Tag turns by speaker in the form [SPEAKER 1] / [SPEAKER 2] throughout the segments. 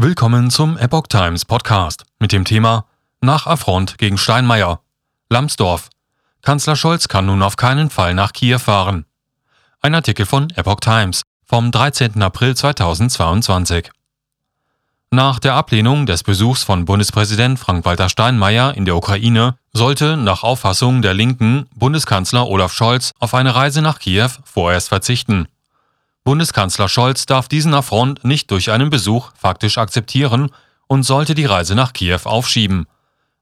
[SPEAKER 1] Willkommen zum Epoch Times Podcast mit dem Thema Nach Affront gegen Steinmeier. Lambsdorff. Kanzler Scholz kann nun auf keinen Fall nach Kiew fahren. Ein Artikel von Epoch Times vom 13. April 2022. Nach der Ablehnung des Besuchs von Bundespräsident Frank-Walter Steinmeier in der Ukraine sollte nach Auffassung der Linken Bundeskanzler Olaf Scholz auf eine Reise nach Kiew vorerst verzichten. Bundeskanzler Scholz darf diesen Affront nicht durch einen Besuch faktisch akzeptieren und sollte die Reise nach Kiew aufschieben,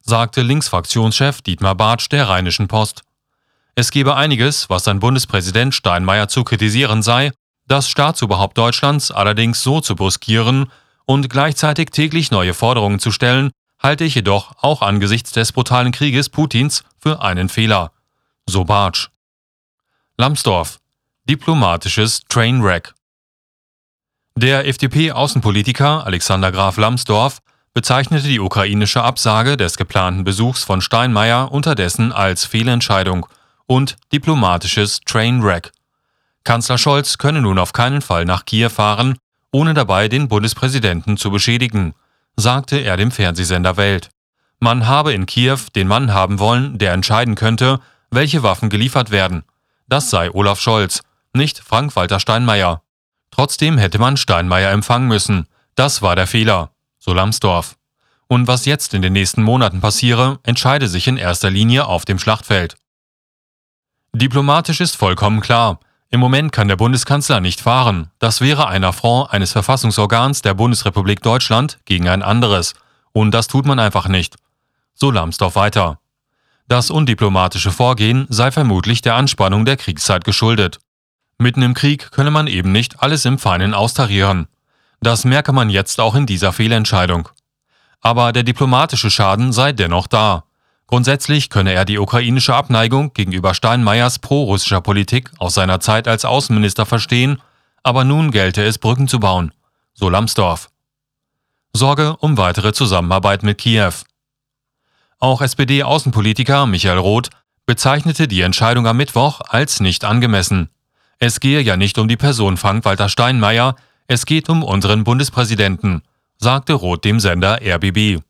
[SPEAKER 1] sagte Linksfraktionschef Dietmar Bartsch der Rheinischen Post. Es gebe einiges, was ein Bundespräsident Steinmeier zu kritisieren sei, das Staatsoberhaupt Deutschlands allerdings so zu bruskieren und gleichzeitig täglich neue Forderungen zu stellen, halte ich jedoch auch angesichts des brutalen Krieges Putins für einen Fehler. So Bartsch. Lambsdorff. Diplomatisches Trainwreck. Der FDP-Außenpolitiker Alexander Graf Lambsdorff bezeichnete die ukrainische Absage des geplanten Besuchs von Steinmeier unterdessen als Fehlentscheidung und diplomatisches Trainwreck. Kanzler Scholz könne nun auf keinen Fall nach Kiew fahren, ohne dabei den Bundespräsidenten zu beschädigen, sagte er dem Fernsehsender Welt. Man habe in Kiew den Mann haben wollen, der entscheiden könnte, welche Waffen geliefert werden. Das sei Olaf Scholz, nicht Frank-Walter Steinmeier. Trotzdem hätte man Steinmeier empfangen müssen. Das war der Fehler, so Lambsdorff. Und was jetzt in den nächsten Monaten passiere, entscheide sich in erster Linie auf dem Schlachtfeld. Diplomatisch ist vollkommen klar, im Moment kann der Bundeskanzler nicht fahren. Das wäre ein Affront eines Verfassungsorgans der Bundesrepublik Deutschland gegen ein anderes. Und das tut man einfach nicht. So Lambsdorff weiter. Das undiplomatische Vorgehen sei vermutlich der Anspannung der Kriegszeit geschuldet. Mitten im Krieg könne man eben nicht alles im Feinen austarieren. Das merke man jetzt auch in dieser Fehlentscheidung. Aber der diplomatische Schaden sei dennoch da. Grundsätzlich könne er die ukrainische Abneigung gegenüber Steinmeiers pro-russischer Politik aus seiner Zeit als Außenminister verstehen, aber nun gelte es, Brücken zu bauen. So Lambsdorff. Sorge um weitere Zusammenarbeit mit Kiew. Auch SPD-Außenpolitiker Michael Roth bezeichnete die Entscheidung am Mittwoch als nicht angemessen. Es gehe ja nicht um die Person Frank-Walter Steinmeier, es geht um unseren Bundespräsidenten, sagte Roth dem Sender RBB.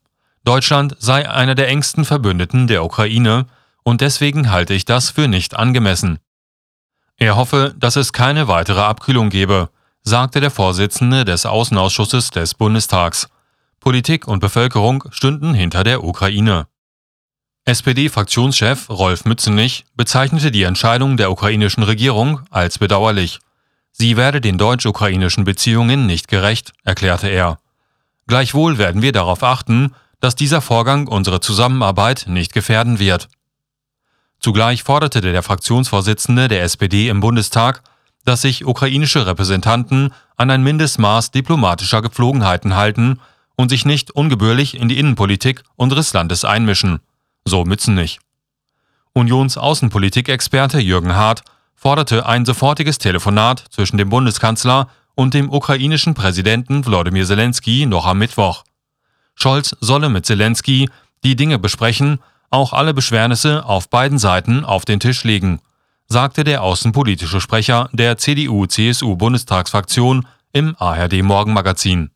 [SPEAKER 1] Deutschland sei einer der engsten Verbündeten der Ukraine und deswegen halte ich das für nicht angemessen. Er hoffe, dass es keine weitere Abkühlung gebe, sagte der Vorsitzende des Außenausschusses des Bundestags. Politik und Bevölkerung stünden hinter der Ukraine. SPD-Fraktionschef Rolf Mützenich bezeichnete die Entscheidung der ukrainischen Regierung als bedauerlich. Sie werde den deutsch-ukrainischen Beziehungen nicht gerecht, erklärte er. Gleichwohl werden wir darauf achten, dass dieser Vorgang unsere Zusammenarbeit nicht gefährden wird. Zugleich forderte der Fraktionsvorsitzende der SPD im Bundestag, dass sich ukrainische Repräsentanten an ein Mindestmaß diplomatischer Gepflogenheiten halten und sich nicht ungebührlich in die Innenpolitik unseres Landes einmischen. So Mützenich. Unions-Außenpolitik-Experte Jürgen Hart forderte ein sofortiges Telefonat zwischen dem Bundeskanzler und dem ukrainischen Präsidenten Wladimir Zelensky noch am Mittwoch. Scholz solle mit Zelensky die Dinge besprechen, auch alle Beschwernisse auf beiden Seiten auf den Tisch legen, sagte der außenpolitische Sprecher der CDU-CSU-Bundestagsfraktion im ARD Morgenmagazin.